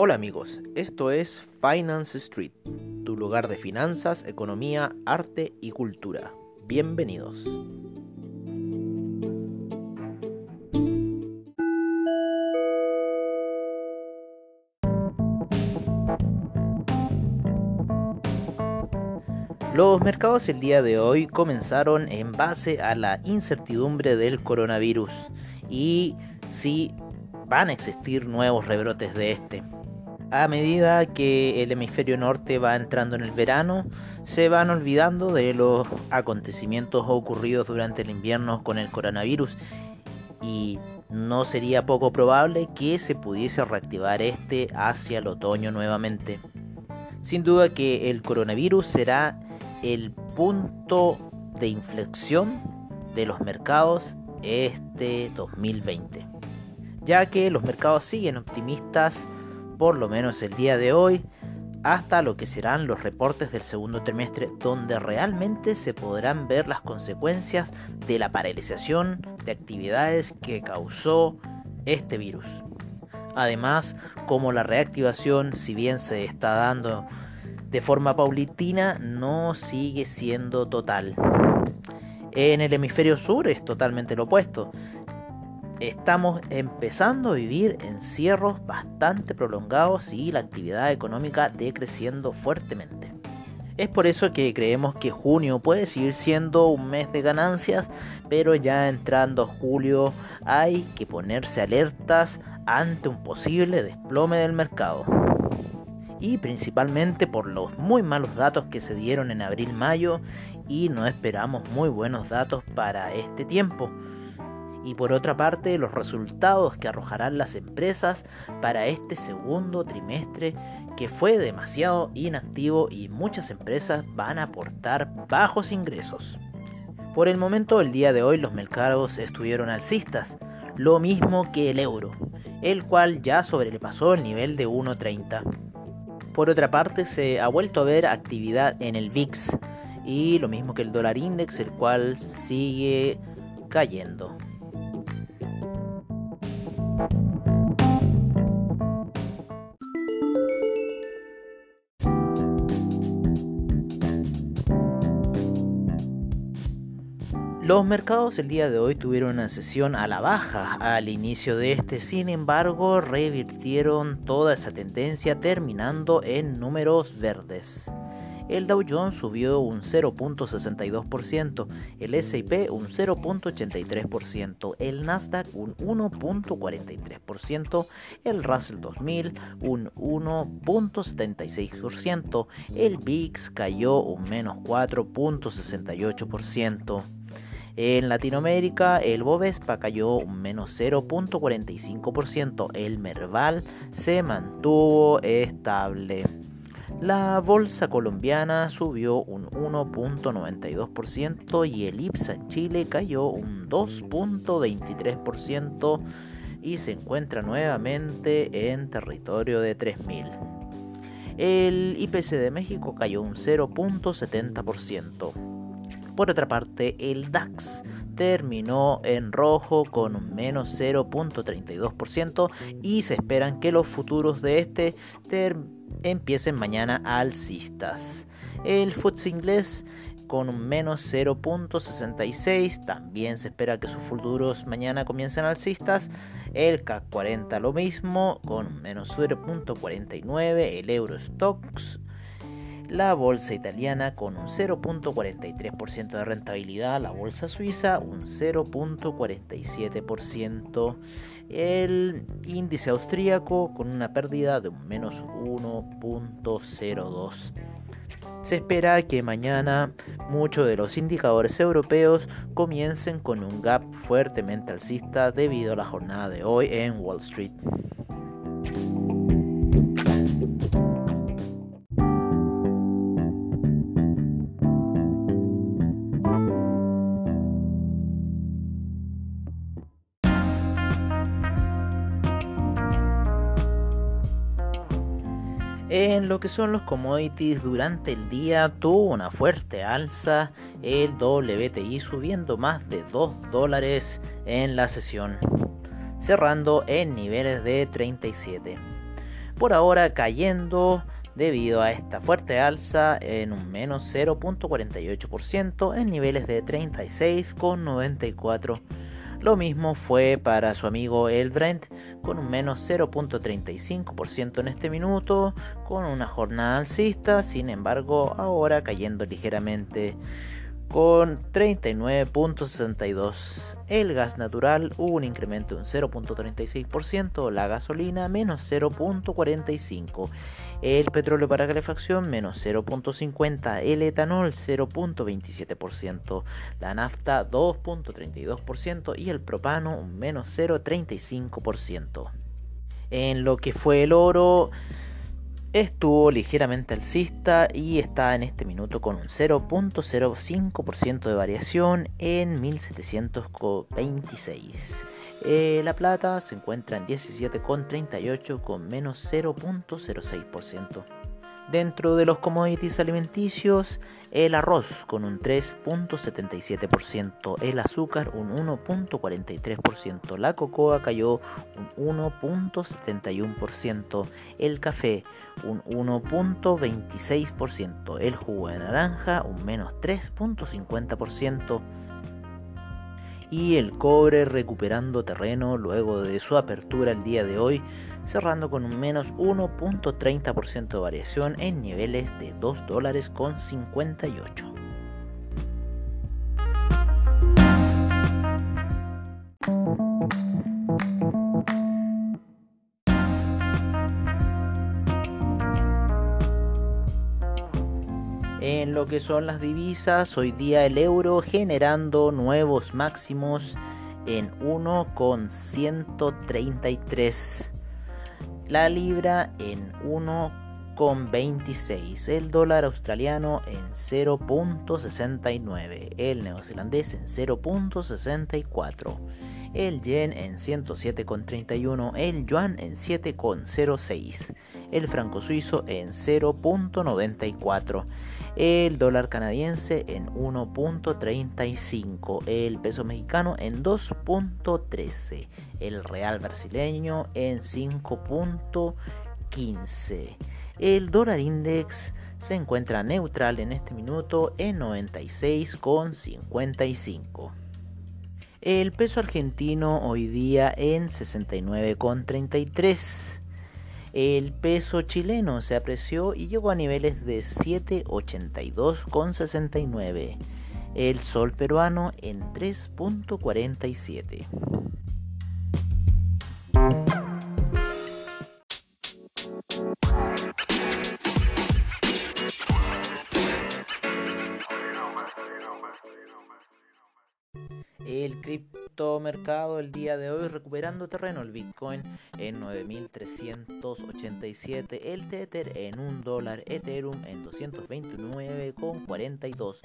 Hola amigos, esto es Finance Street, tu lugar de finanzas, economía, arte y cultura. Bienvenidos. Los mercados el día de hoy comenzaron en base a la incertidumbre del coronavirus y si van a existir nuevos rebrotes de este. A medida que el hemisferio norte va entrando en el verano, se van olvidando de los acontecimientos ocurridos durante el invierno con el coronavirus y no sería poco probable que se pudiese reactivar este hacia el otoño nuevamente. Sin duda que el coronavirus será el punto de inflexión de los mercados este 2020, ya que los mercados siguen optimistas por lo menos el día de hoy hasta lo que serán los reportes del segundo trimestre donde realmente se podrán ver las consecuencias de la paralización de actividades que causó este virus. Además, como la reactivación, si bien se está dando de forma paulitina no sigue siendo total. En el hemisferio sur es totalmente lo opuesto. Estamos empezando a vivir encierros bastante prolongados y la actividad económica decreciendo fuertemente. Es por eso que creemos que junio puede seguir siendo un mes de ganancias, pero ya entrando julio hay que ponerse alertas ante un posible desplome del mercado y principalmente por los muy malos datos que se dieron en abril-mayo y no esperamos muy buenos datos para este tiempo. Y por otra parte, los resultados que arrojarán las empresas para este segundo trimestre que fue demasiado inactivo y muchas empresas van a aportar bajos ingresos. Por el momento, el día de hoy los mercados estuvieron alcistas, lo mismo que el euro, el cual ya sobrepasó el nivel de 1.30. Por otra parte, se ha vuelto a ver actividad en el VIX y lo mismo que el dólar index, el cual sigue cayendo. Los mercados el día de hoy tuvieron una sesión a la baja al inicio de este, sin embargo revirtieron toda esa tendencia terminando en números verdes. El Dow Jones subió un 0.62%, el S&P un 0.83%, el Nasdaq un 1.43%, el Russell 2000 un 1.76%, el VIX cayó un menos 4.68%. En Latinoamérica, el Bovespa cayó un menos 0.45%, el Merval se mantuvo estable. La bolsa colombiana subió un 1.92% y el IPSA en Chile cayó un 2.23% y se encuentra nuevamente en territorio de 3000. El IPC de México cayó un 0.70%. Por otra parte, el DAX terminó en rojo con un menos 0.32% y se esperan que los futuros de este empiecen mañana alcistas. El FTSE inglés con un menos 0.66. También se espera que sus futuros mañana comiencen alcistas. El CAC 40 lo mismo, con menos 0.49. El Eurostox la bolsa italiana con un 0.43% de rentabilidad, la bolsa suiza un 0.47%, el índice austríaco con una pérdida de un menos 1.02%. Se espera que mañana muchos de los indicadores europeos comiencen con un gap fuertemente alcista debido a la jornada de hoy en Wall Street. Lo que son los commodities durante el día tuvo una fuerte alza el WTI subiendo más de 2 dólares en la sesión, cerrando en niveles de 37. por ahora cayendo debido a esta fuerte alza en un menos 0.48% en niveles de 36,94%. Lo mismo fue para su amigo el Brent con un menos 0.35% en este minuto, con una jornada alcista, sin embargo ahora cayendo ligeramente con 39.62. El gas natural hubo un incremento de un 0.36%, la gasolina menos 0.45%, el petróleo para calefacción menos 0.50%, el etanol 0.27%, la nafta 2.32% y el propano menos 0.35%. En lo que fue el oro, estuvo ligeramente alcista y está en este minuto con un 0.05% de variación en 1726. Eh, la plata se encuentra en 17,38 con menos 0.06%. Dentro de los commodities alimenticios, el arroz con un 3.77%, el azúcar un 1.43%, la cocoa cayó un 1.71%, el café un 1.26%, el jugo de naranja un menos 3.50% y el cobre recuperando terreno luego de su apertura el día de hoy, cerrando con un menos 1.30% de variación en niveles de 2 dólares con 58. En lo que son las divisas, hoy día el euro generando nuevos máximos en 1,133. La libra en 1,26. El dólar australiano en 0.69. El neozelandés en 0.64 el yen en 107,31, el yuan en 7,06, el franco suizo en 0,94, el dólar canadiense en 1.35, el peso mexicano en 2.13, el real brasileño en 5.15. El dólar index se encuentra neutral en este minuto en 96,55. El peso argentino hoy día en 69,33. El peso chileno se apreció y llegó a niveles de 782,69. El sol peruano en 3.47. el criptomercado el día de hoy recuperando terreno, el Bitcoin en 9.387, el Tether en 1 dólar, Ethereum en 229,42,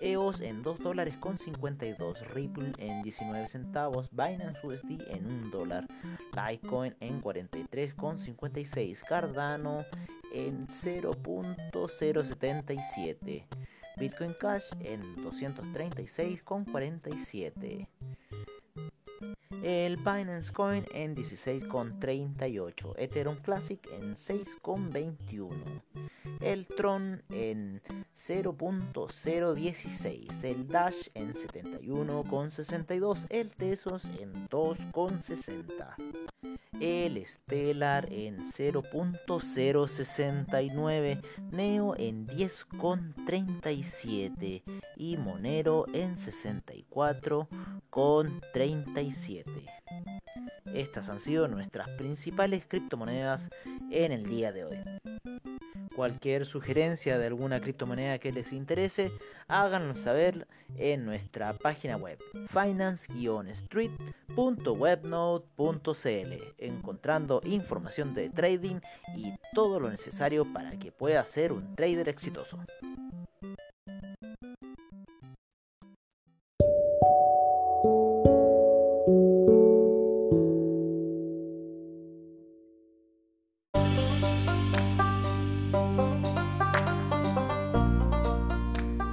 EOS en 2 dólares con 52, Ripple en 19 centavos, Binance USD en 1 dólar, Litecoin en 43,56, Cardano en 0.077. Bitcoin Cash en 236,47. El Binance Coin en 16,38. Ethereum Classic en 6,21. El Tron en 0.016. El Dash en 71,62. El Tesos en 2,60 el Stellar en 0.069, Neo en 10.37 y Monero en 64.37. Estas han sido nuestras principales criptomonedas en el día de hoy. Cualquier sugerencia de alguna criptomoneda que les interese, háganlo saber en nuestra página web finance-street.webnode.cl, encontrando información de trading y todo lo necesario para que pueda ser un trader exitoso.